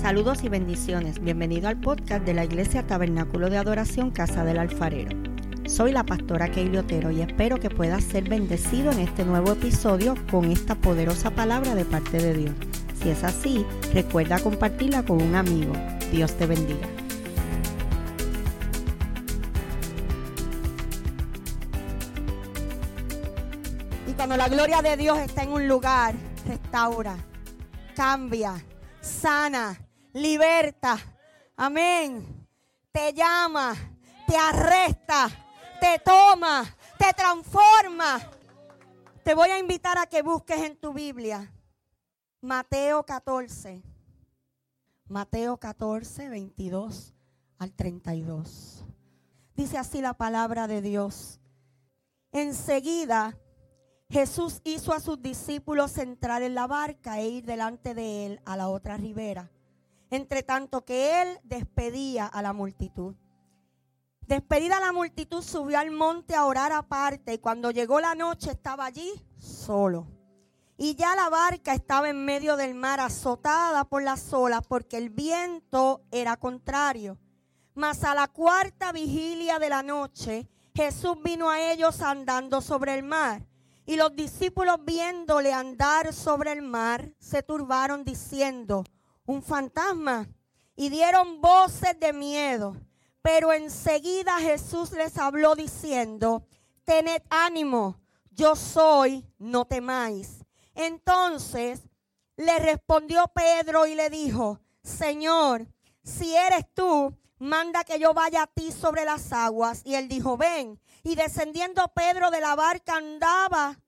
Saludos y bendiciones. Bienvenido al podcast de la Iglesia Tabernáculo de Adoración Casa del Alfarero. Soy la pastora Keili Otero y espero que puedas ser bendecido en este nuevo episodio con esta poderosa palabra de parte de Dios. Si es así, recuerda compartirla con un amigo. Dios te bendiga. Y cuando la gloria de Dios está en un lugar, restaura, cambia, sana, liberta. Amén. Te llama, te arresta, te toma, te transforma. Te voy a invitar a que busques en tu Biblia Mateo 14. Mateo 14, 22 al 32. Dice así la palabra de Dios. Enseguida Jesús hizo a sus discípulos entrar en la barca e ir delante de él a la otra ribera entre tanto que él despedía a la multitud. Despedida la multitud, subió al monte a orar aparte y cuando llegó la noche estaba allí solo. Y ya la barca estaba en medio del mar azotada por las olas porque el viento era contrario. Mas a la cuarta vigilia de la noche, Jesús vino a ellos andando sobre el mar. Y los discípulos viéndole andar sobre el mar, se turbaron diciendo, un fantasma y dieron voces de miedo. Pero enseguida Jesús les habló diciendo, tened ánimo, yo soy, no temáis. Entonces le respondió Pedro y le dijo, Señor, si eres tú, manda que yo vaya a ti sobre las aguas. Y él dijo, ven. Y descendiendo Pedro de la barca andaba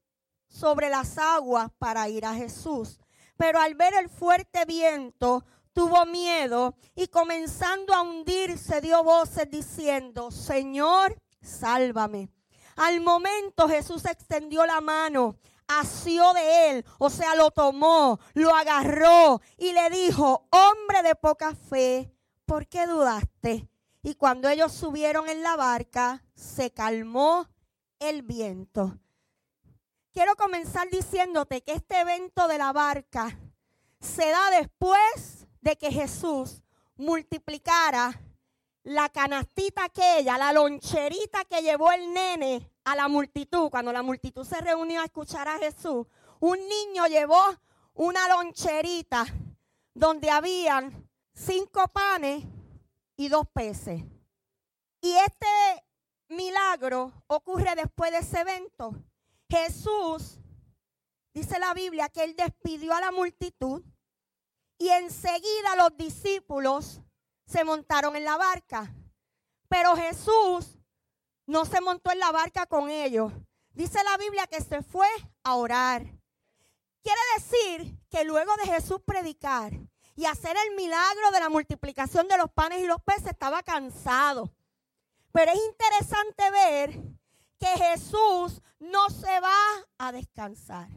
sobre las aguas para ir a Jesús pero al ver el fuerte viento tuvo miedo y comenzando a hundirse dio voces diciendo, Señor, sálvame. Al momento Jesús extendió la mano, asió de él, o sea, lo tomó, lo agarró y le dijo, hombre de poca fe, ¿por qué dudaste? Y cuando ellos subieron en la barca, se calmó el viento. Quiero comenzar diciéndote que este evento de la barca se da después de que Jesús multiplicara la canastita aquella, la loncherita que llevó el nene a la multitud, cuando la multitud se reunió a escuchar a Jesús, un niño llevó una loncherita donde habían cinco panes y dos peces. Y este milagro ocurre después de ese evento. Jesús, dice la Biblia, que él despidió a la multitud y enseguida los discípulos se montaron en la barca. Pero Jesús no se montó en la barca con ellos. Dice la Biblia que se fue a orar. Quiere decir que luego de Jesús predicar y hacer el milagro de la multiplicación de los panes y los peces estaba cansado. Pero es interesante ver que Jesús no se va a descansar.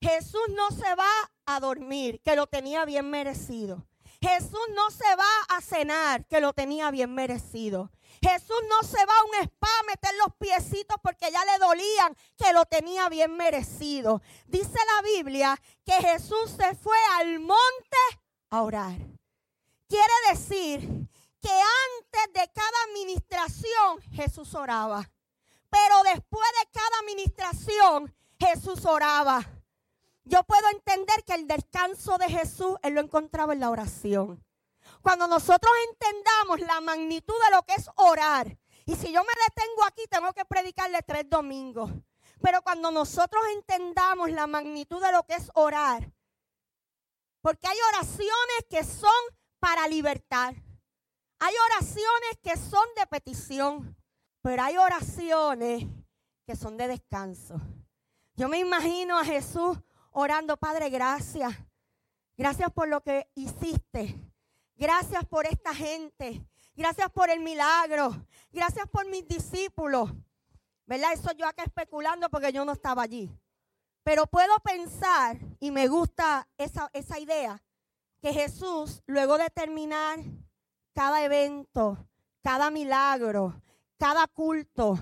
Jesús no se va a dormir, que lo tenía bien merecido. Jesús no se va a cenar, que lo tenía bien merecido. Jesús no se va a un spa a meter los piecitos porque ya le dolían, que lo tenía bien merecido. Dice la Biblia que Jesús se fue al monte orar. Quiere decir que antes de cada administración Jesús oraba. Pero después de cada administración Jesús oraba. Yo puedo entender que el descanso de Jesús Él lo encontraba en la oración. Cuando nosotros entendamos la magnitud de lo que es orar, y si yo me detengo aquí, tengo que predicarle tres domingos. Pero cuando nosotros entendamos la magnitud de lo que es orar, porque hay oraciones que son para libertar, hay oraciones que son de petición, pero hay oraciones que son de descanso. Yo me imagino a Jesús orando, Padre, gracias. Gracias por lo que hiciste. Gracias por esta gente. Gracias por el milagro. Gracias por mis discípulos. ¿Verdad? Eso yo acá especulando porque yo no estaba allí. Pero puedo pensar, y me gusta esa, esa idea, que Jesús, luego de terminar cada evento, cada milagro, cada culto,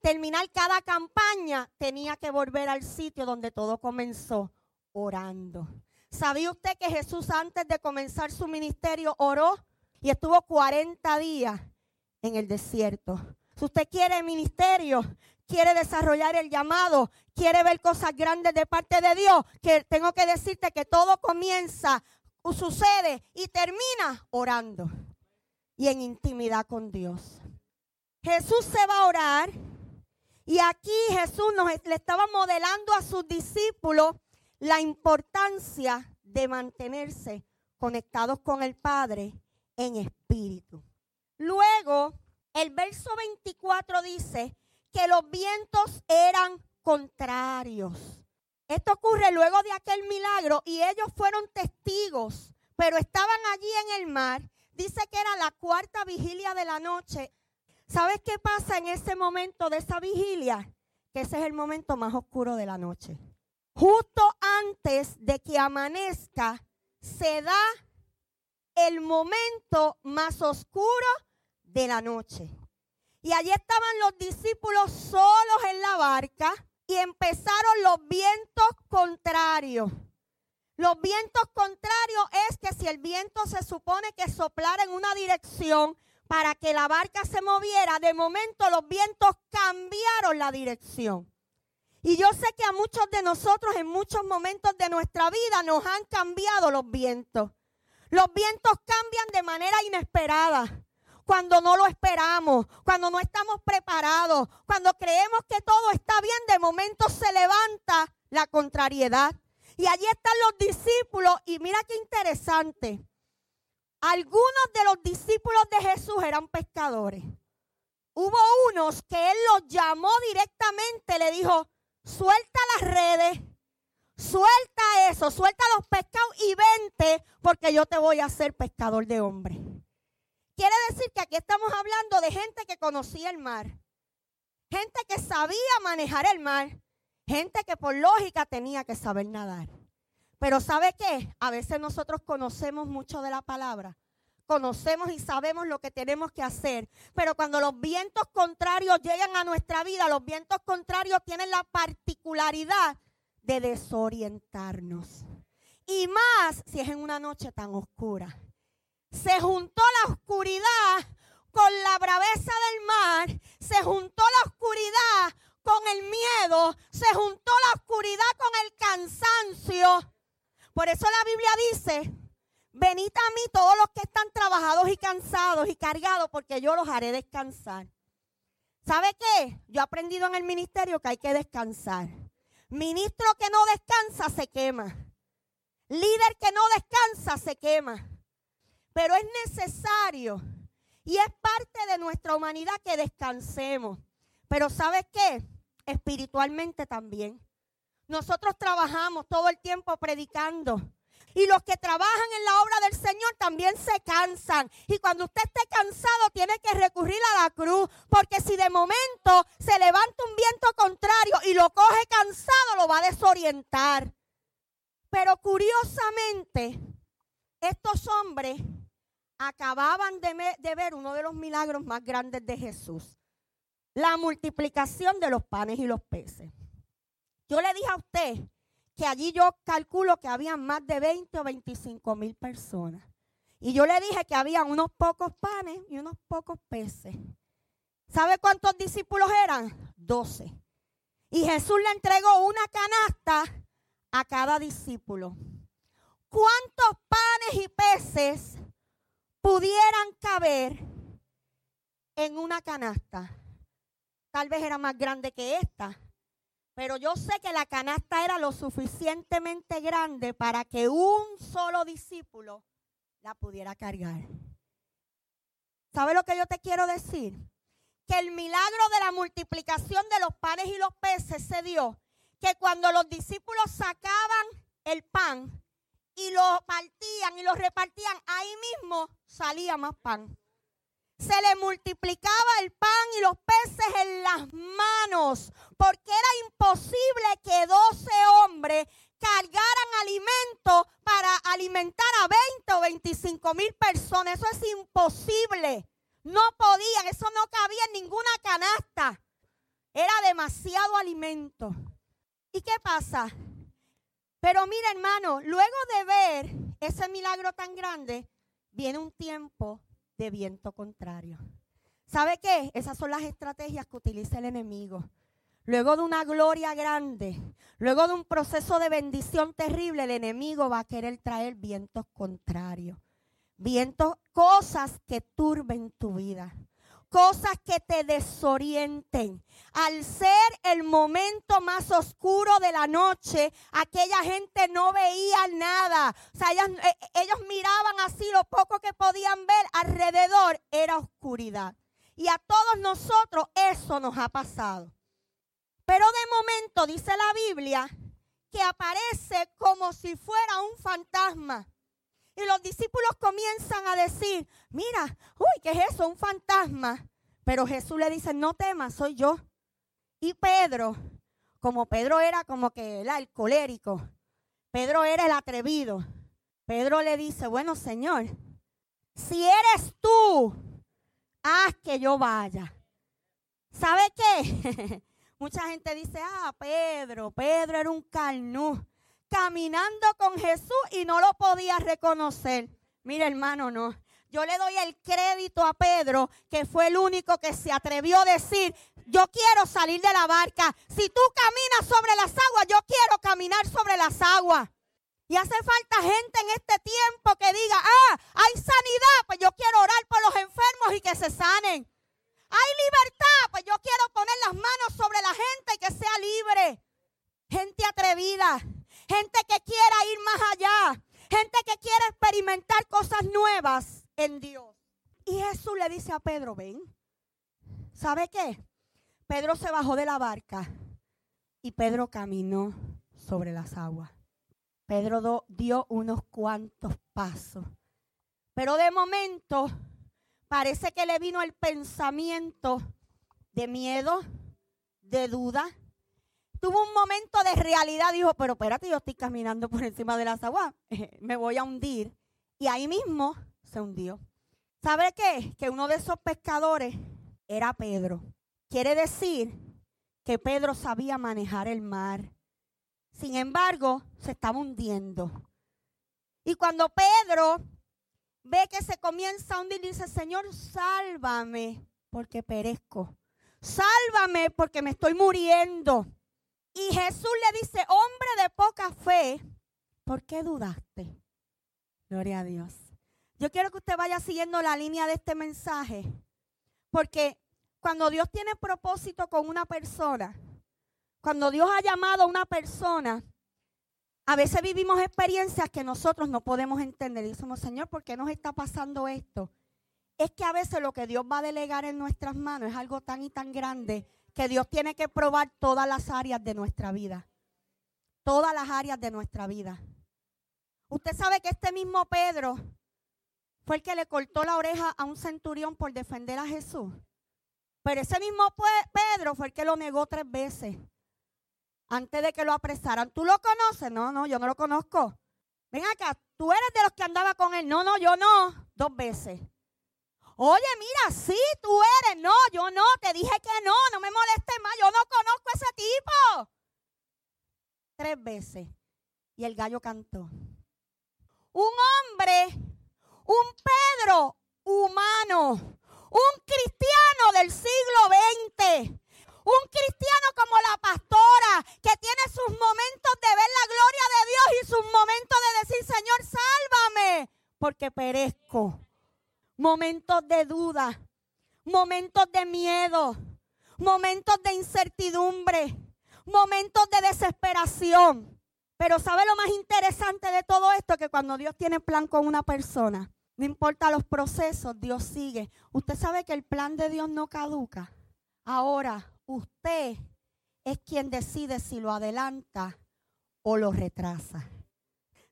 terminar cada campaña, tenía que volver al sitio donde todo comenzó, orando. ¿Sabía usted que Jesús antes de comenzar su ministerio oró y estuvo 40 días en el desierto? Si usted quiere ministerio, quiere desarrollar el llamado, quiere ver cosas grandes de parte de Dios, que tengo que decirte que todo comienza, sucede y termina orando y en intimidad con Dios. Jesús se va a orar y aquí Jesús nos, le estaba modelando a sus discípulos la importancia de mantenerse conectados con el Padre en espíritu. Luego, el verso 24 dice que los vientos eran contrarios. Esto ocurre luego de aquel milagro y ellos fueron testigos, pero estaban allí en el mar. Dice que era la cuarta vigilia de la noche. ¿Sabes qué pasa en ese momento de esa vigilia? Que ese es el momento más oscuro de la noche. Justo antes de que amanezca, se da el momento más oscuro de la noche. Y allí estaban los discípulos solos en la barca y empezaron los vientos contrarios. Los vientos contrarios es que si el viento se supone que soplara en una dirección para que la barca se moviera, de momento los vientos cambiaron la dirección. Y yo sé que a muchos de nosotros en muchos momentos de nuestra vida nos han cambiado los vientos. Los vientos cambian de manera inesperada cuando no lo esperamos, cuando no estamos preparados, cuando creemos que todo está bien, de momento se levanta la contrariedad. Y allí están los discípulos y mira qué interesante. Algunos de los discípulos de Jesús eran pescadores. Hubo unos que él los llamó directamente, le dijo, suelta las redes, suelta eso, suelta los pescados y vente porque yo te voy a hacer pescador de hombres. Quiere decir que aquí estamos hablando de gente que conocía el mar, gente que sabía manejar el mar, gente que por lógica tenía que saber nadar. Pero ¿sabe qué? A veces nosotros conocemos mucho de la palabra, conocemos y sabemos lo que tenemos que hacer. Pero cuando los vientos contrarios llegan a nuestra vida, los vientos contrarios tienen la particularidad de desorientarnos. Y más si es en una noche tan oscura se juntó la oscuridad con la braveza del mar, se juntó la oscuridad con el miedo, se juntó la oscuridad con el cansancio. Por eso la Biblia dice, venid a mí todos los que están trabajados y cansados y cargados, porque yo los haré descansar. ¿Sabe qué? Yo he aprendido en el ministerio que hay que descansar. Ministro que no descansa se quema. Líder que no descansa se quema. Pero es necesario y es parte de nuestra humanidad que descansemos. Pero ¿sabes qué? Espiritualmente también. Nosotros trabajamos todo el tiempo predicando. Y los que trabajan en la obra del Señor también se cansan. Y cuando usted esté cansado tiene que recurrir a la cruz. Porque si de momento se levanta un viento contrario y lo coge cansado, lo va a desorientar. Pero curiosamente, estos hombres acababan de, ver uno de los milagros más grandes de Jesús. La multiplicación de los panes y los peces. Yo le dije a usted que allí yo calculo que había más de 20 o 25 mil personas. Y yo le dije que había unos pocos panes y unos pocos peces. ¿Sabe cuántos discípulos eran? 12. Y Jesús le entregó una canasta a cada discípulo. ¿Cuántos panes y peces pudieran caber en una canasta. Tal vez era más grande que esta, pero yo sé que la canasta era lo suficientemente grande para que un solo discípulo la pudiera cargar. ¿Sabe lo que yo te quiero decir? Que el milagro de la multiplicación de los panes y los peces se dio que cuando los discípulos sacaban el pan, y lo partían y lo repartían, ahí mismo salía más pan. Se le multiplicaba el pan y los peces en las manos, porque era imposible que 12 hombres cargaran alimento para alimentar a 20 o 25 mil personas. Eso es imposible. No podían, eso no cabía en ninguna canasta. Era demasiado alimento. ¿Y qué pasa? Pero mira, hermano, luego de ver ese milagro tan grande, viene un tiempo de viento contrario. ¿Sabe qué? Esas son las estrategias que utiliza el enemigo. Luego de una gloria grande, luego de un proceso de bendición terrible, el enemigo va a querer traer vientos contrarios. Vientos, cosas que turben tu vida cosas que te desorienten. Al ser el momento más oscuro de la noche, aquella gente no veía nada. O sea, ellos, eh, ellos miraban así lo poco que podían ver alrededor era oscuridad. Y a todos nosotros eso nos ha pasado. Pero de momento dice la Biblia que aparece como si fuera un fantasma. Y los discípulos comienzan a decir, mira, uy, ¿qué es eso? Un fantasma. Pero Jesús le dice, no temas, soy yo. Y Pedro, como Pedro era como que el colérico, Pedro era el atrevido. Pedro le dice, bueno Señor, si eres tú, haz que yo vaya. ¿Sabe qué? Mucha gente dice, ah, Pedro, Pedro era un carnú caminando con Jesús y no lo podía reconocer. Mira, hermano, no. Yo le doy el crédito a Pedro, que fue el único que se atrevió a decir, yo quiero salir de la barca. Si tú caminas sobre las aguas, yo quiero caminar sobre las aguas. Y hace falta gente en este tiempo que diga, ah, hay sanidad, pues yo quiero orar por los enfermos y que se sanen. Hay libertad, pues yo quiero poner las manos sobre la gente y que sea libre. Gente atrevida, gente que quiera ir más allá, gente que quiera experimentar cosas nuevas en Dios. Y Jesús le dice a Pedro, ven, ¿sabe qué? Pedro se bajó de la barca y Pedro caminó sobre las aguas. Pedro dio unos cuantos pasos. Pero de momento parece que le vino el pensamiento de miedo, de duda, tuvo un momento de realidad, dijo, pero espérate, yo estoy caminando por encima de las aguas, me voy a hundir. Y ahí mismo se hundió. ¿Sabe qué? Que uno de esos pescadores era Pedro. Quiere decir que Pedro sabía manejar el mar. Sin embargo, se estaba hundiendo. Y cuando Pedro ve que se comienza a hundir, dice, Señor, sálvame porque perezco. Sálvame porque me estoy muriendo. Y Jesús le dice, hombre de poca fe, ¿por qué dudaste? Gloria a Dios. Yo quiero que usted vaya siguiendo la línea de este mensaje, porque cuando Dios tiene propósito con una persona, cuando Dios ha llamado a una persona, a veces vivimos experiencias que nosotros no podemos entender. Y decimos, Señor, ¿por qué nos está pasando esto? Es que a veces lo que Dios va a delegar en nuestras manos es algo tan y tan grande que Dios tiene que probar todas las áreas de nuestra vida. Todas las áreas de nuestra vida. Usted sabe que este mismo Pedro fue el que le cortó la oreja a un centurión por defender a Jesús. Pero ese mismo Pedro fue el que lo negó tres veces antes de que lo apresaran. ¿Tú lo conoces? No, no, yo no lo conozco. Ven acá, tú eres de los que andaba con él. No, no, yo no. Dos veces. Oye, mira, sí, tú eres. No, yo no, te dije que no, no me molestes más. Yo no conozco a ese tipo. Tres veces. Y el gallo cantó. Un hombre, un Pedro humano, un cristiano del siglo XX. Un cristiano como la pastora que tiene sus momentos de ver la gloria de Dios y sus momentos de decir, Señor, sálvame, porque perezco momentos de duda, momentos de miedo, momentos de incertidumbre, momentos de desesperación. Pero ¿sabe lo más interesante de todo esto? Que cuando Dios tiene plan con una persona, no importa los procesos, Dios sigue. Usted sabe que el plan de Dios no caduca. Ahora, usted es quien decide si lo adelanta o lo retrasa.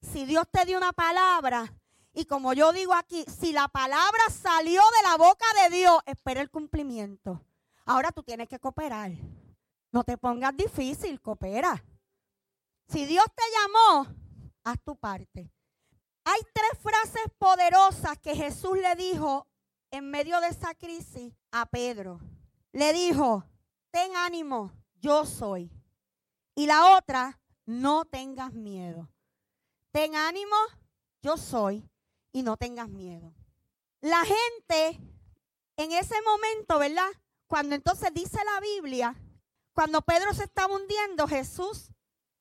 Si Dios te dio una palabra, y como yo digo aquí, si la palabra salió de la boca de Dios, espera el cumplimiento. Ahora tú tienes que cooperar. No te pongas difícil, coopera. Si Dios te llamó, haz tu parte. Hay tres frases poderosas que Jesús le dijo en medio de esa crisis a Pedro. Le dijo, ten ánimo, yo soy. Y la otra, no tengas miedo. Ten ánimo, yo soy, y no tengas miedo. La gente en ese momento, ¿verdad? Cuando entonces dice la Biblia, cuando Pedro se estaba hundiendo, Jesús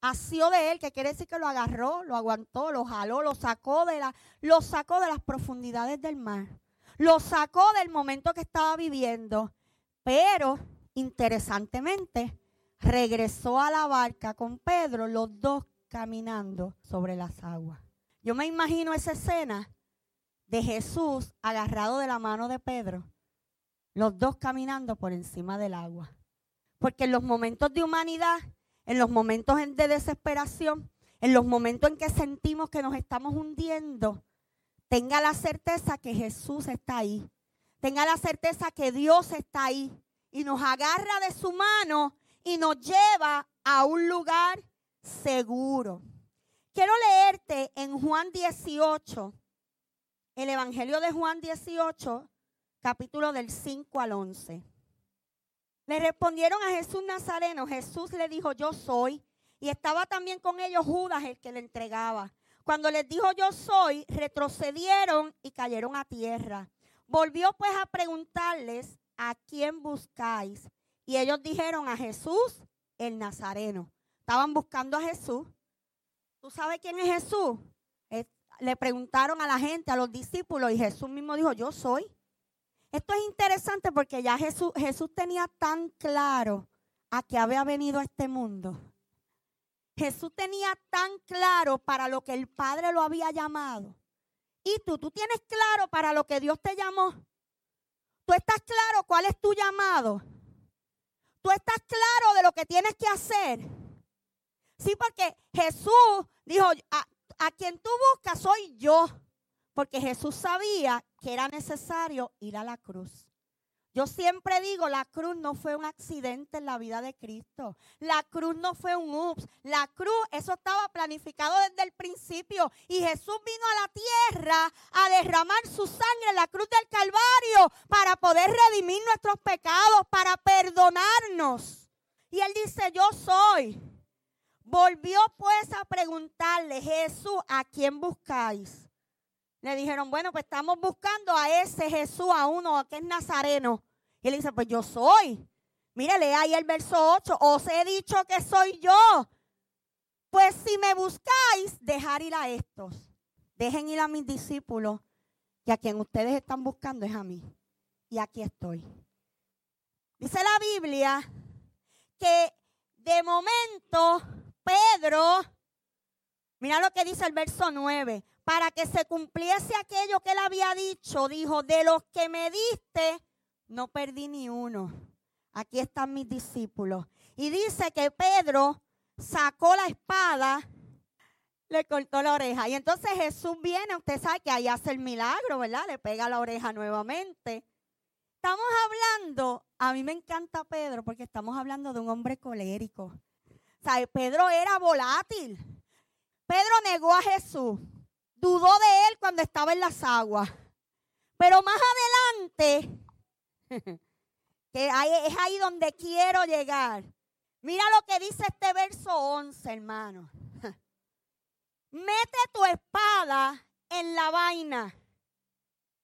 asió de él, que quiere decir que lo agarró, lo aguantó, lo jaló, lo sacó de la, lo sacó de las profundidades del mar. Lo sacó del momento que estaba viviendo. Pero, interesantemente, regresó a la barca con Pedro, los dos caminando sobre las aguas. Yo me imagino esa escena de Jesús agarrado de la mano de Pedro, los dos caminando por encima del agua. Porque en los momentos de humanidad, en los momentos de desesperación, en los momentos en que sentimos que nos estamos hundiendo, tenga la certeza que Jesús está ahí. Tenga la certeza que Dios está ahí y nos agarra de su mano y nos lleva a un lugar seguro. Quiero leerte en Juan 18, el Evangelio de Juan 18, capítulo del 5 al 11. Le respondieron a Jesús Nazareno. Jesús le dijo, yo soy. Y estaba también con ellos Judas, el que le entregaba. Cuando les dijo yo soy, retrocedieron y cayeron a tierra. Volvió pues a preguntarles, ¿a quién buscáis? Y ellos dijeron a Jesús, el Nazareno. Estaban buscando a Jesús. ¿Tú sabes quién es Jesús? Le preguntaron a la gente, a los discípulos, y Jesús mismo dijo, yo soy. Esto es interesante porque ya Jesús, tenía tan claro a qué había venido a este mundo. Jesús tenía tan claro para lo que el Padre lo había llamado. Y tú, tú tienes claro para lo que Dios te llamó. Tú estás claro cuál es tu llamado. Tú estás claro de lo que tienes que hacer. Sí, porque Jesús dijo, a, a quien tú buscas soy yo. Porque Jesús sabía que era necesario ir a la cruz. Yo siempre digo, la cruz no fue un accidente en la vida de Cristo. La cruz no fue un ups. La cruz, eso estaba planificado desde el principio. Y Jesús vino a la tierra a derramar su sangre en la cruz del Calvario para poder redimir nuestros pecados, para perdonarnos. Y él dice, yo soy. Volvió pues a preguntarle, Jesús, ¿a quién buscáis? Le dijeron, bueno, pues estamos buscando a ese Jesús, a uno que es nazareno. Y él dice, pues yo soy. Mire, lea ahí el verso 8. Os he dicho que soy yo. Pues si me buscáis, dejar ir a estos. Dejen ir a mis discípulos, que a quien ustedes están buscando es a mí. Y aquí estoy. Dice la Biblia que de momento Pedro, mira lo que dice el verso 9, para que se cumpliese aquello que él había dicho, dijo, de los que me diste, no perdí ni uno. Aquí están mis discípulos. Y dice que Pedro sacó la espada, le cortó la oreja. Y entonces Jesús viene, usted sabe que ahí hace el milagro, ¿verdad? Le pega la oreja nuevamente. Estamos hablando, a mí me encanta Pedro porque estamos hablando de un hombre colérico. Pedro era volátil. Pedro negó a Jesús dudó de él cuando estaba en las aguas. Pero más adelante, que es ahí donde quiero llegar. Mira lo que dice este verso 11, hermano. Mete tu espada en la vaina.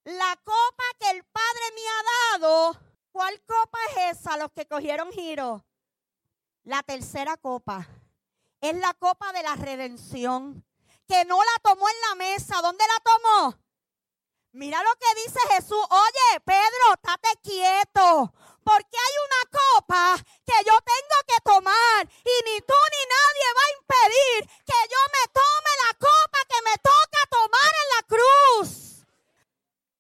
La copa que el Padre me ha dado, ¿cuál copa es esa? Los que cogieron giro. La tercera copa. Es la copa de la redención que no la tomó en la mesa. ¿Dónde la tomó? Mira lo que dice Jesús. Oye, Pedro, estate quieto. Porque hay una copa que yo tengo que tomar. Y ni tú ni nadie va a impedir que yo me tome la copa que me toca tomar en la cruz.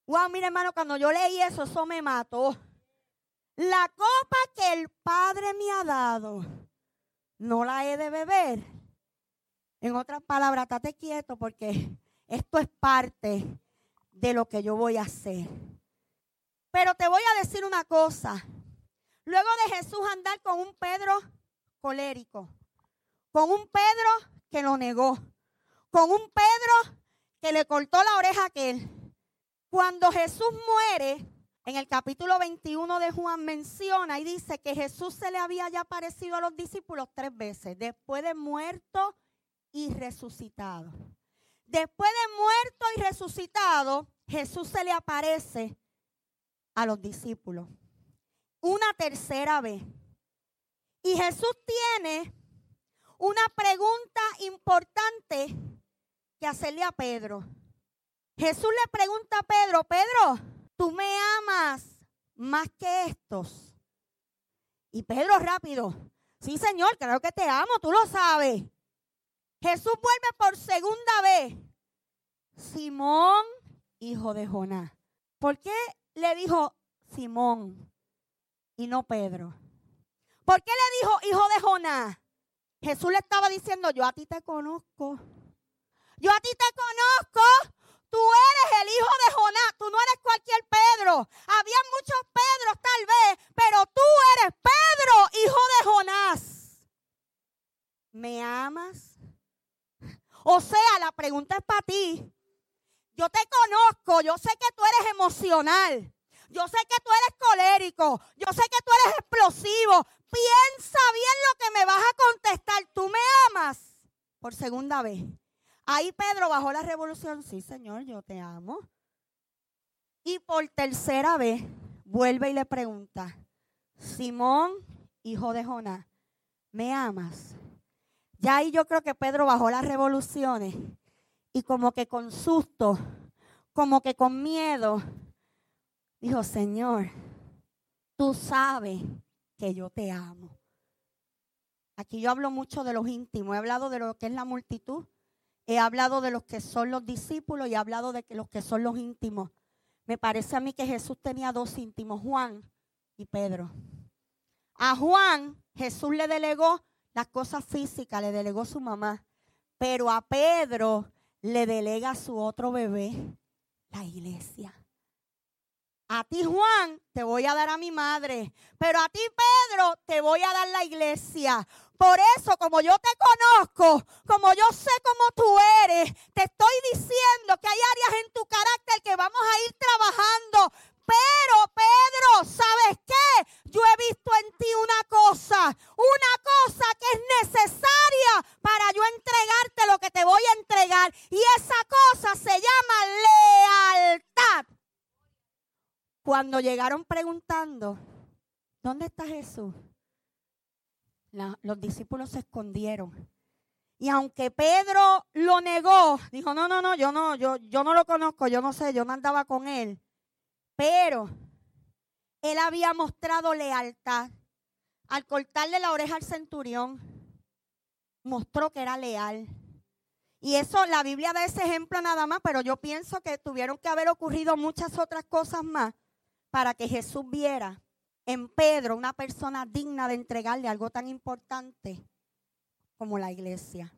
Wow, mira hermano, cuando yo leí eso, eso me mató. La copa que el Padre me ha dado, no la he de beber en otras palabras, estate quieto porque esto es parte de lo que yo voy a hacer. Pero te voy a decir una cosa. Luego de Jesús andar con un Pedro colérico, con un Pedro que lo negó, con un Pedro que le cortó la oreja a aquel. Cuando Jesús muere, en el capítulo 21 de Juan menciona y dice que Jesús se le había ya aparecido a los discípulos tres veces, después de muerto y resucitado. Después de muerto y resucitado, Jesús se le aparece a los discípulos. Una tercera vez. Y Jesús tiene una pregunta importante que hacerle a Pedro. Jesús le pregunta a Pedro, Pedro, tú me amas más que estos. Y Pedro rápido, sí Señor, claro que te amo, tú lo sabes. Jesús vuelve por segunda vez. Simón, hijo de Jonás. ¿Por qué le dijo Simón y no Pedro? ¿Por qué le dijo hijo de Jonás? Jesús le estaba diciendo, yo a ti te conozco. Yo a ti te conozco Tú eres el hijo de Jonás, tú no eres cualquier Pedro. Había muchos Pedros tal vez, pero tú eres Pedro, hijo de Jonás. ¿Me amas? O sea, la pregunta es para ti. Yo te conozco, yo sé que tú eres emocional. Yo sé que tú eres colérico. Yo sé que tú eres explosivo. Piensa bien lo que me vas a contestar. ¿Tú me amas? Por segunda vez. Ahí Pedro bajó la revolución. Sí, Señor, yo te amo. Y por tercera vez vuelve y le pregunta, Simón, hijo de Jonás, ¿me amas? Ya ahí yo creo que Pedro bajó las revoluciones y como que con susto, como que con miedo, dijo, Señor, tú sabes que yo te amo. Aquí yo hablo mucho de los íntimos, he hablado de lo que es la multitud, He hablado de los que son los discípulos y he hablado de los que son los íntimos. Me parece a mí que Jesús tenía dos íntimos, Juan y Pedro. A Juan Jesús le delegó las cosas físicas, le delegó su mamá. Pero a Pedro le delega su otro bebé, la iglesia. A ti, Juan, te voy a dar a mi madre. Pero a ti, Pedro, te voy a dar la iglesia. Por eso, como yo te conozco, como yo sé cómo tú eres, te estoy diciendo que hay áreas en tu carácter que vamos a ir trabajando. Pero, Pedro, ¿sabes qué? Yo he visto en ti una cosa, una cosa que es necesaria para yo entregarte lo que te voy a entregar. Y esa cosa se llama lealtad. Cuando llegaron preguntando, ¿dónde está Jesús? Los discípulos se escondieron. Y aunque Pedro lo negó, dijo, no, no, no, yo no, yo, yo no lo conozco, yo no sé, yo no andaba con él. Pero él había mostrado lealtad. Al cortarle la oreja al centurión, mostró que era leal. Y eso, la Biblia da ese ejemplo nada más, pero yo pienso que tuvieron que haber ocurrido muchas otras cosas más para que Jesús viera en Pedro una persona digna de entregarle algo tan importante como la iglesia.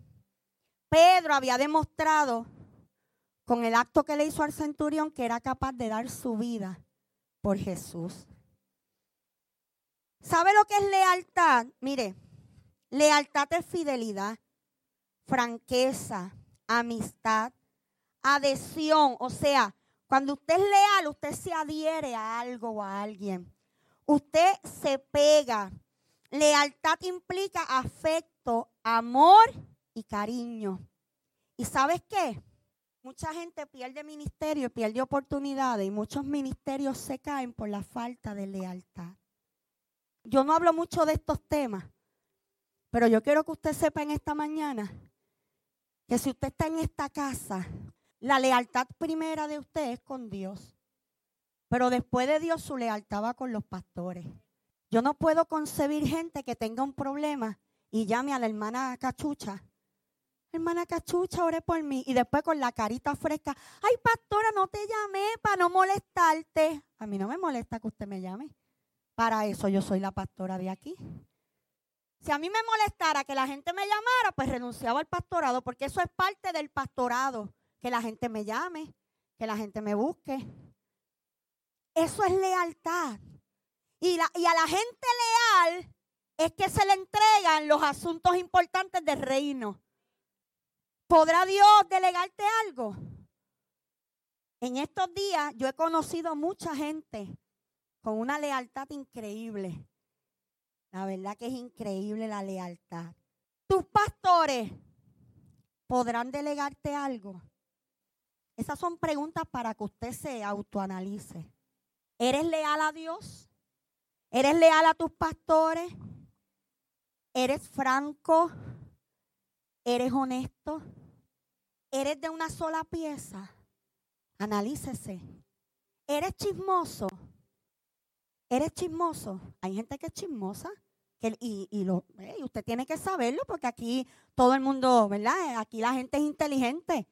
Pedro había demostrado con el acto que le hizo al centurión que era capaz de dar su vida por Jesús. ¿Sabe lo que es lealtad? Mire, lealtad es fidelidad, franqueza, amistad, adhesión. O sea, cuando usted es leal, usted se adhiere a algo o a alguien usted se pega. Lealtad implica afecto, amor y cariño. ¿Y sabes qué? Mucha gente pierde ministerio, pierde oportunidades y muchos ministerios se caen por la falta de lealtad. Yo no hablo mucho de estos temas, pero yo quiero que usted sepa en esta mañana que si usted está en esta casa, la lealtad primera de usted es con Dios. Pero después de Dios su lealtad va con los pastores. Yo no puedo concebir gente que tenga un problema y llame a la hermana cachucha. Hermana cachucha, ore por mí. Y después con la carita fresca. Ay, pastora, no te llamé para no molestarte. A mí no me molesta que usted me llame. Para eso yo soy la pastora de aquí. Si a mí me molestara que la gente me llamara, pues renunciaba al pastorado, porque eso es parte del pastorado. Que la gente me llame, que la gente me busque. Eso es lealtad. Y, a la gente leal es que se le entregan los asuntos importantes del reino. ¿Podrá Dios delegarte algo? En estos días yo he conocido mucha gente con una lealtad increíble. La verdad que es increíble la lealtad. Tus pastores podrán delegarte algo. Esas son preguntas para que usted se autoanalice. ¿Eres leal a Dios? ¿Eres leal a tus pastores? ¿Eres franco? ¿Eres honesto? ¿Eres de una sola pieza? Analícese. ¿Eres chismoso? ¿Eres chismoso? Hay gente que es chismosa. y, lo, usted tiene que saberlo porque aquí todo el mundo, ¿verdad? Aquí la gente es inteligente.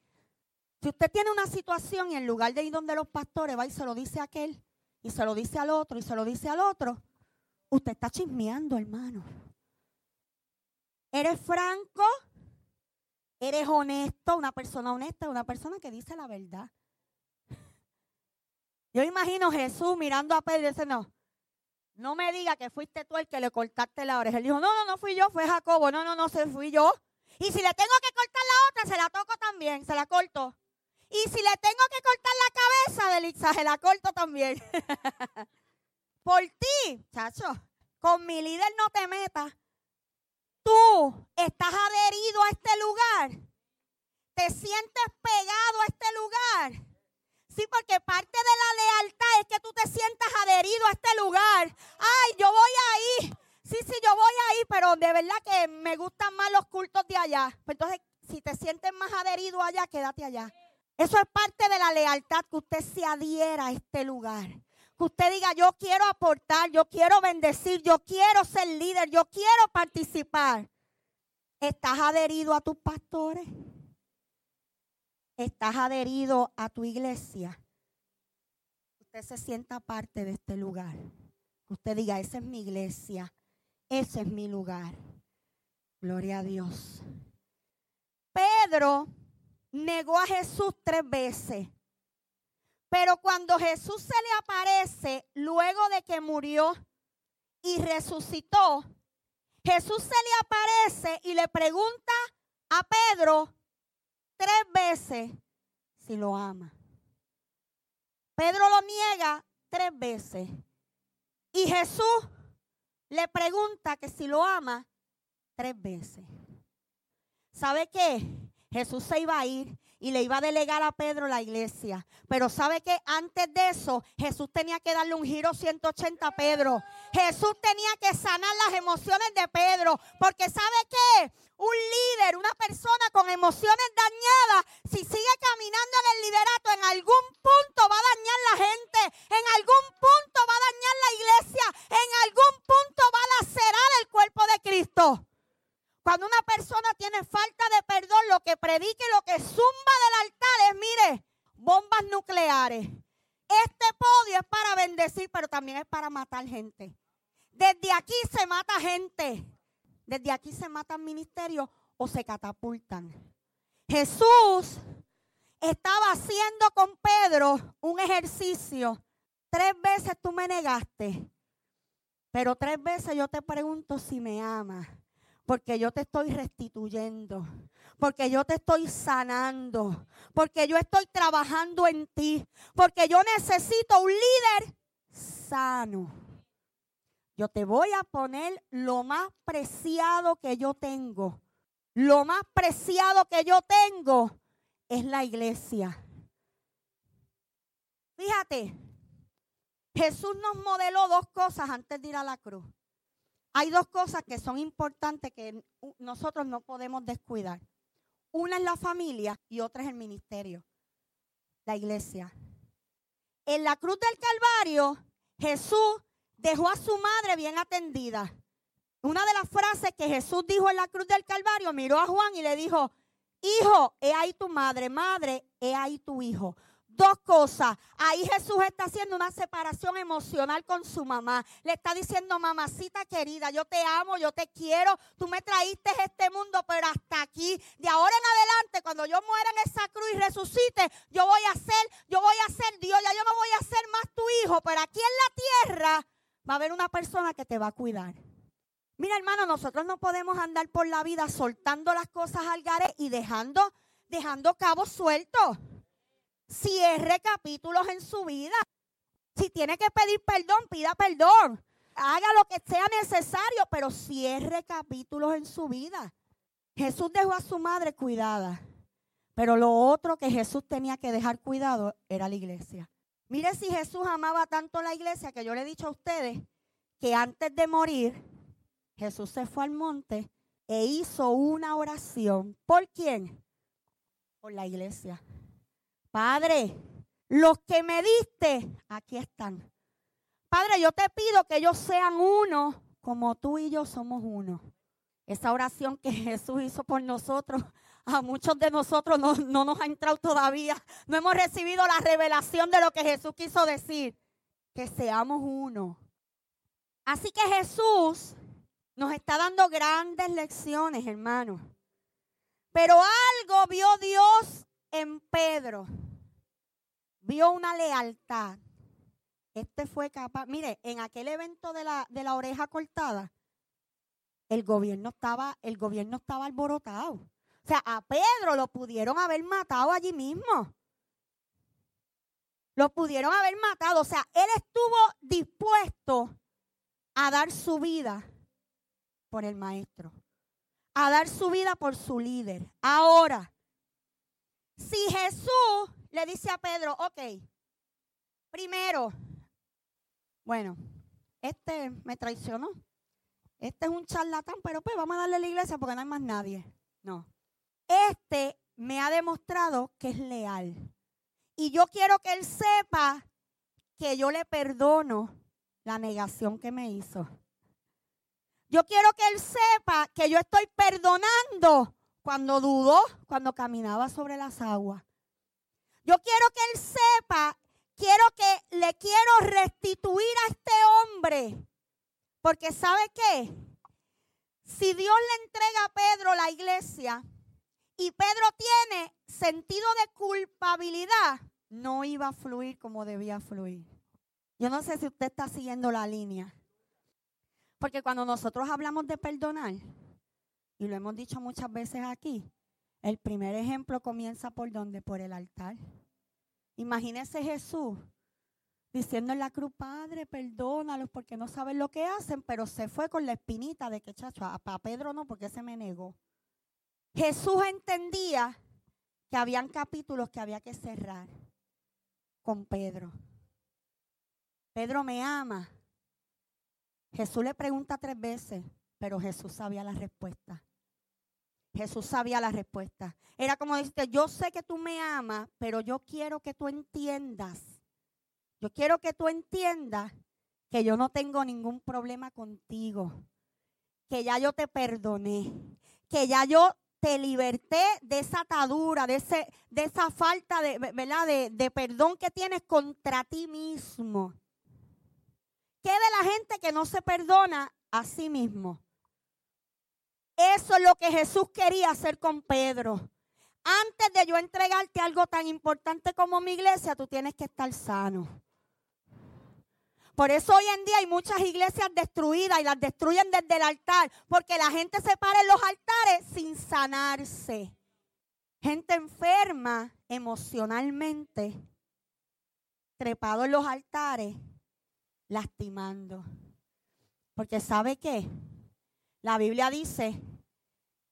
Si usted tiene una situación y en lugar de ir donde los pastores va y se lo dice a aquel, y se lo dice al otro, y se lo dice al otro, usted está chismeando, hermano. ¿Eres franco? ¿Eres honesto? Una persona honesta, una persona que dice la verdad. Yo imagino Jesús mirando a Pedro y dice, no, no me diga que fuiste tú el que le cortaste la oreja. Él dijo, no, no, no fui yo, fue Jacobo. No, no, no, se fui yo. Y si le tengo que cortar la otra, se la toco también, se la corto. Y si le tengo que cortar la cabeza de Elisa, se la corto también. Por ti, chacho, con mi líder no te metas. Tú estás adherido a este lugar. Te sientes pegado a este lugar. Sí, porque parte de la lealtad es que tú te sientas adherido a este lugar. Ay, yo voy ahí. Sí, sí, yo voy ahí, pero de verdad que me gustan más los cultos de allá. Pues entonces, si te sientes más adherido allá, quédate allá. Eso es parte de la lealtad, que usted se adhiera a este lugar. Que usted diga, yo quiero aportar, yo quiero bendecir, yo quiero ser líder, yo quiero participar. ¿Estás adherido a tus pastores? ¿Estás adherido a tu iglesia? Usted se sienta parte de este lugar. Usted diga, esa es mi iglesia, ese es mi lugar. Gloria a Dios. Pedro negó a Jesús tres veces. Pero cuando Jesús se le aparece, luego de que murió y resucitó, Jesús se le aparece y le pregunta a Pedro tres veces si lo ama. Pedro lo niega tres veces. Y Jesús le pregunta que si lo ama tres veces. ¿Sabe qué? Jesús se iba a ir y le iba a delegar a Pedro la iglesia. Pero sabe que antes de eso, Jesús tenía que darle un giro 180 a Pedro. Jesús tenía que sanar las emociones de Pedro. Porque sabe que un líder, una persona con emociones dañadas, si sigue caminando en el liderato, en algún punto va a dañar la gente. En algún punto va a dañar la iglesia. En algún punto va a lacerar el cuerpo de Cristo. Cuando una persona tiene falta de perdón, lo que lo que zumba del altar es, mire, bombas nucleares. Este podio es para bendecir, pero también es para matar gente. Desde aquí se mata gente. Desde aquí se matan ministerios o se catapultan. Jesús estaba haciendo con Pedro un ejercicio. Tres veces tú me negaste, pero tres veces yo te pregunto si me amas porque yo te estoy restituyendo, porque yo te estoy sanando, porque yo estoy trabajando en ti, porque yo necesito un líder sano. Yo te voy a poner lo más preciado que yo tengo. Lo más preciado que yo tengo es la iglesia. Fíjate, Jesús nos modeló dos cosas antes de ir a la cruz. Hay dos cosas que son importantes que nosotros no podemos descuidar. Una es la familia y otra es el ministerio, la iglesia. En la cruz del Calvario, Jesús dejó a su madre bien atendida. Una de las frases que Jesús dijo en la cruz del Calvario, miró a Juan y le dijo, hijo, he ahí tu madre, madre, he ahí tu hijo. Dos cosas. Ahí Jesús está haciendo una separación emocional con su mamá. Le está diciendo, mamacita querida, yo te amo, yo te quiero. Tú me traíste este mundo, pero hasta aquí. De ahora en adelante, cuando yo muera en esa cruz y resucite, yo voy a ser, yo voy a ser Dios. Ya yo no voy a ser más tu hijo, pero aquí en la tierra va a haber una persona que te va a cuidar. Mira, hermano, nosotros no podemos andar por la vida soltando las cosas al gare y dejando, dejando cabos sueltos cierre capítulos en su vida. Si tiene que pedir perdón, pida perdón. Haga lo que sea necesario, pero cierre capítulos en su vida. Jesús dejó a su madre cuidada, pero lo otro que Jesús tenía que dejar cuidado era la iglesia. Mire si Jesús amaba tanto la iglesia que yo le he dicho a ustedes que antes de morir, Jesús se fue al monte e hizo una oración. ¿Por quién? Por la iglesia. Padre, los que me diste, aquí están. Padre, yo te pido que ellos sean uno como tú y yo somos uno. Esa oración que Jesús hizo por nosotros, a muchos de nosotros no, no, nos ha entrado todavía. No hemos recibido la revelación de lo que Jesús quiso decir. Que seamos uno. Así que Jesús nos está dando grandes lecciones, hermanos. Pero algo vio Dios en Pedro. Vio una lealtad. Este fue capaz. Mire, en aquel evento de la, de la oreja cortada, el gobierno estaba, el gobierno estaba alborotado. O sea, a Pedro lo pudieron haber matado allí mismo. Lo pudieron haber matado. O sea, él estuvo dispuesto a dar su vida por el maestro. A dar su vida por su líder. Ahora, si Jesús le dice a Pedro, ok, primero, bueno, este me traicionó. Este es un charlatán, pero pues vamos a darle a la iglesia porque no hay más nadie. No. Este me ha demostrado que es leal. Y yo quiero que él sepa que yo le perdono la negación que me hizo. Yo quiero que él sepa que yo estoy perdonando cuando dudó, cuando caminaba sobre las aguas. Yo quiero que él sepa, quiero que le quiero restituir a este hombre porque ¿sabe qué? Si Dios le entrega a Pedro la iglesia y Pedro tiene sentido de culpabilidad, no iba a fluir como debía fluir. Yo no sé si usted está siguiendo la línea. Porque cuando nosotros hablamos de perdonar, y lo hemos dicho muchas veces aquí, el primer ejemplo comienza por donde? Por el altar. Imagínese Jesús diciendo en la cruz, Padre, perdónalos porque no saben lo que hacen, pero se fue con la espinita de que, chacho, a, Pedro no, porque se me negó. Jesús entendía que habían capítulos que había que cerrar con Pedro. Pedro me ama. Jesús le pregunta tres veces, pero Jesús sabía la respuesta. Jesús sabía la respuesta. Era como decirte, yo sé que tú me amas, pero yo quiero que tú entiendas yo quiero que tú entiendas que yo no tengo ningún problema contigo, que ya yo te perdoné, que ya yo te liberté de esa atadura, de, ese, de esa falta de, ¿verdad? De, de perdón que tienes contra ti mismo. ¿Qué de la gente que no se perdona a sí mismo? Eso es lo que Jesús quería hacer con Pedro. Antes de yo entregarte algo tan importante como mi iglesia, tú tienes que estar sano. Por eso hoy en día hay muchas iglesias destruidas y las destruyen desde el altar, porque la gente se para en los altares sin sanarse. Gente enferma emocionalmente, trepado en los altares, lastimando. Porque ¿sabe qué? La Biblia dice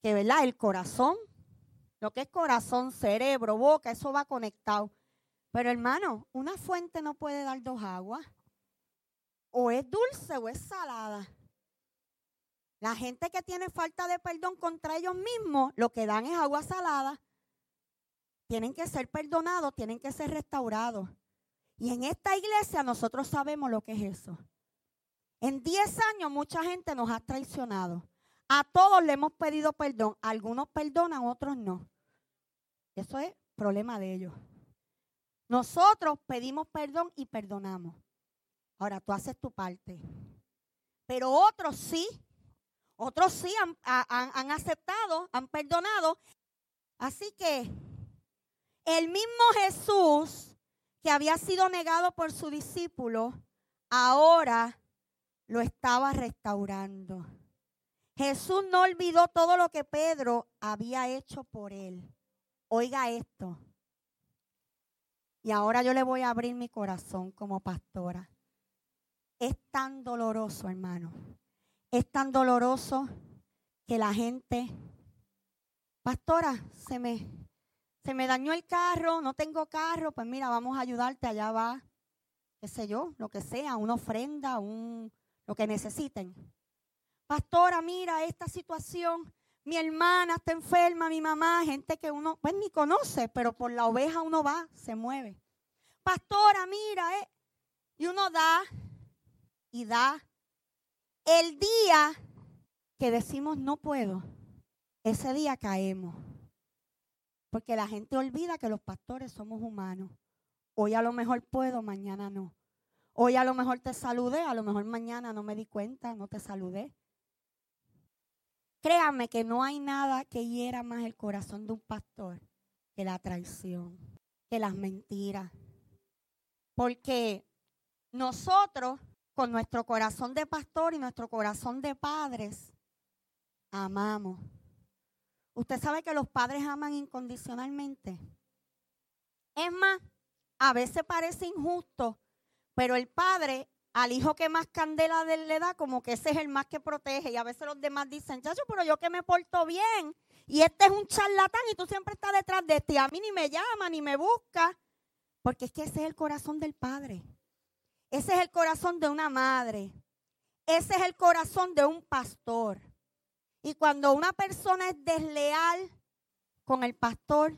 que, ¿verdad? El corazón, lo que es corazón, cerebro, boca, eso va conectado. Pero hermano, una fuente no puede dar dos aguas o es dulce o es salada. La gente que tiene falta de perdón contra ellos mismos, lo que dan es agua salada. Tienen que ser perdonados, tienen que ser restaurados. Y en esta iglesia nosotros sabemos lo que es eso. En 10 años mucha gente nos ha traicionado. A todos le hemos pedido perdón. Algunos perdonan, otros no. Eso es problema de ellos. Nosotros pedimos perdón y perdonamos. Ahora tú haces tu parte. Pero otros sí, otros sí han, aceptado, han perdonado. Así que el mismo Jesús que había sido negado por su discípulo, ahora lo estaba restaurando. Jesús no olvidó todo lo que Pedro había hecho por él. Oiga esto. Y ahora yo le voy a abrir mi corazón como pastora. Es tan doloroso, hermano. Es tan doloroso que la gente, pastora, se me, se me dañó el carro, no tengo carro, pues mira, vamos a ayudarte, allá va, qué sé yo, lo que sea, una ofrenda, un, lo que necesiten. Pastora, mira esta situación, mi hermana está enferma, mi mamá, gente que uno pues ni conoce, pero por la oveja uno va, se mueve. Pastora, mira, eh. y uno da y da. El día que decimos no puedo, ese día caemos. Porque la gente olvida que los pastores somos humanos. Hoy a lo mejor puedo, mañana no. Hoy a lo mejor te saludé, a lo mejor mañana no me di cuenta, no te saludé. Créame que no hay nada que hiera más el corazón de un pastor que la traición, que las mentiras. Porque nosotros, con nuestro corazón de pastor y nuestro corazón de padres, amamos. Usted sabe que los padres aman incondicionalmente. Es más, a veces parece injusto, pero el padre al hijo que más candela le da, como que ese es el más que protege. Y a veces los demás dicen, chacho, pero yo que me porto bien. Y este es un charlatán y tú siempre estás detrás de este. A mí ni me llama, ni me busca. Porque es que ese es el corazón del padre. Ese es el corazón de una madre. Ese es el corazón de un pastor. Y cuando una persona es desleal con el pastor,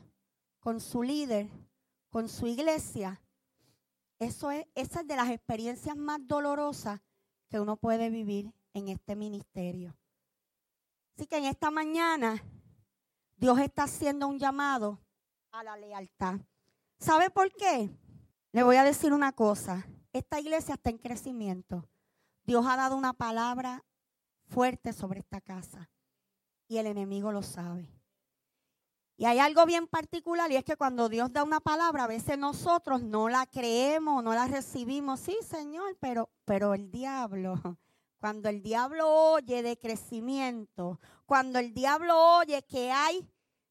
con su líder, con su iglesia, eso es, esa es de las experiencias más dolorosas que uno puede vivir en este ministerio. Así que en esta mañana Dios está haciendo un llamado a la lealtad. ¿Sabe por qué? Le voy a decir una cosa. Esta iglesia está en crecimiento. Dios ha dado una palabra fuerte sobre esta casa y el enemigo lo sabe. Y hay algo bien particular y es que cuando Dios da una palabra, a veces nosotros no la creemos, no la recibimos. Sí, Señor, pero, pero el diablo, cuando el diablo oye de crecimiento, cuando el diablo oye que hay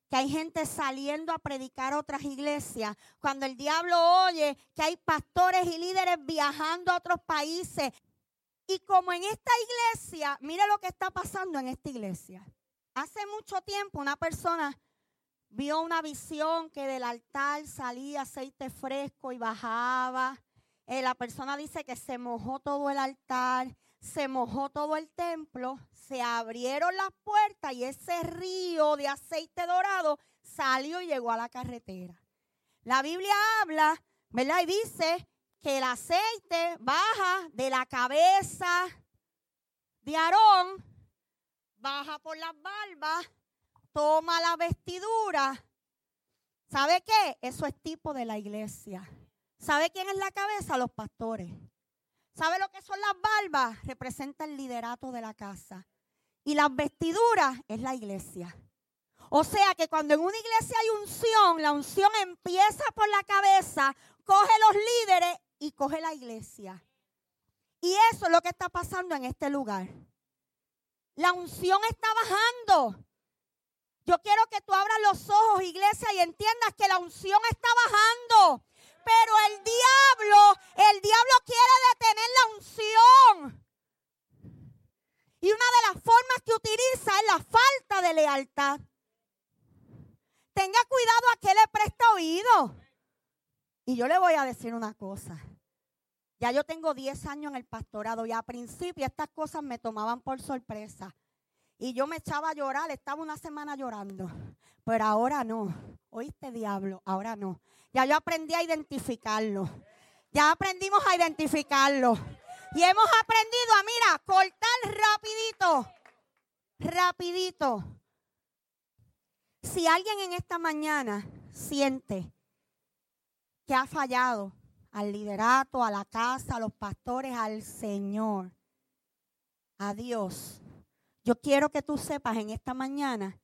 que hay gente saliendo a predicar a otras iglesias, cuando el diablo oye que hay pastores y líderes viajando a otros países. Y como en esta iglesia, mire lo que está pasando en esta iglesia. Hace mucho tiempo una persona vio una visión que del altar salía aceite fresco y bajaba. Eh, la persona dice que se mojó todo el altar, se mojó todo el templo, se abrieron las puertas y ese río de aceite dorado salió y llegó a la carretera. La Biblia habla, ¿verdad? Y dice que el aceite baja de la cabeza de Aarón baja por las barbas, toma la vestidura. ¿Sabe qué? Eso es tipo de la iglesia. ¿Sabe quién es la cabeza? Los pastores. ¿Sabe lo que son las barbas? Representa el liderato de la casa. Y las vestiduras es la iglesia. O sea que cuando en una iglesia hay unción, la unción empieza por la cabeza, coge los líderes y coge la iglesia. Y eso es lo que está pasando en este lugar. La unción está bajando. Yo quiero que tú abras los ojos, iglesia, y entiendas que la unción está bajando. Pero el diablo, el diablo quiere detener la unción. Y una de las formas que utiliza es la falta de lealtad. Tenga cuidado a qué le presta oído. Y yo le voy a decir una cosa. Ya yo tengo 10 años en el pastorado y a principio estas cosas me tomaban por sorpresa. Y yo me echaba a llorar, estaba una semana llorando. Pero ahora no. Oíste, diablo, ahora no. Ya yo aprendí a identificarlo. Ya aprendimos a identificarlo. Y hemos aprendido a, mira, cortar rapidito. Rapidito. Si alguien en esta mañana siente que ha fallado, al liderato, a la casa, a los pastores, al Señor, a Dios. Yo quiero que tú sepas en esta mañana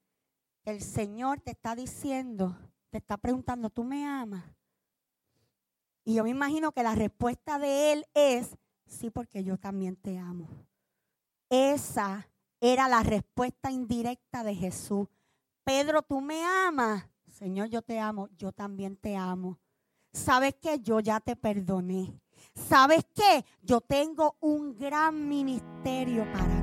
que el Señor te está diciendo, te está preguntando, ¿tú me amas? Y yo me imagino que la respuesta de Él es, sí, porque yo también te amo. Esa era la respuesta indirecta de Jesús. Pedro, ¿tú me amas? Señor, yo te amo, yo también te amo. ¿sabes qué? Yo ya te perdoné. ¿Sabes qué? Yo tengo un gran ministerio para ti.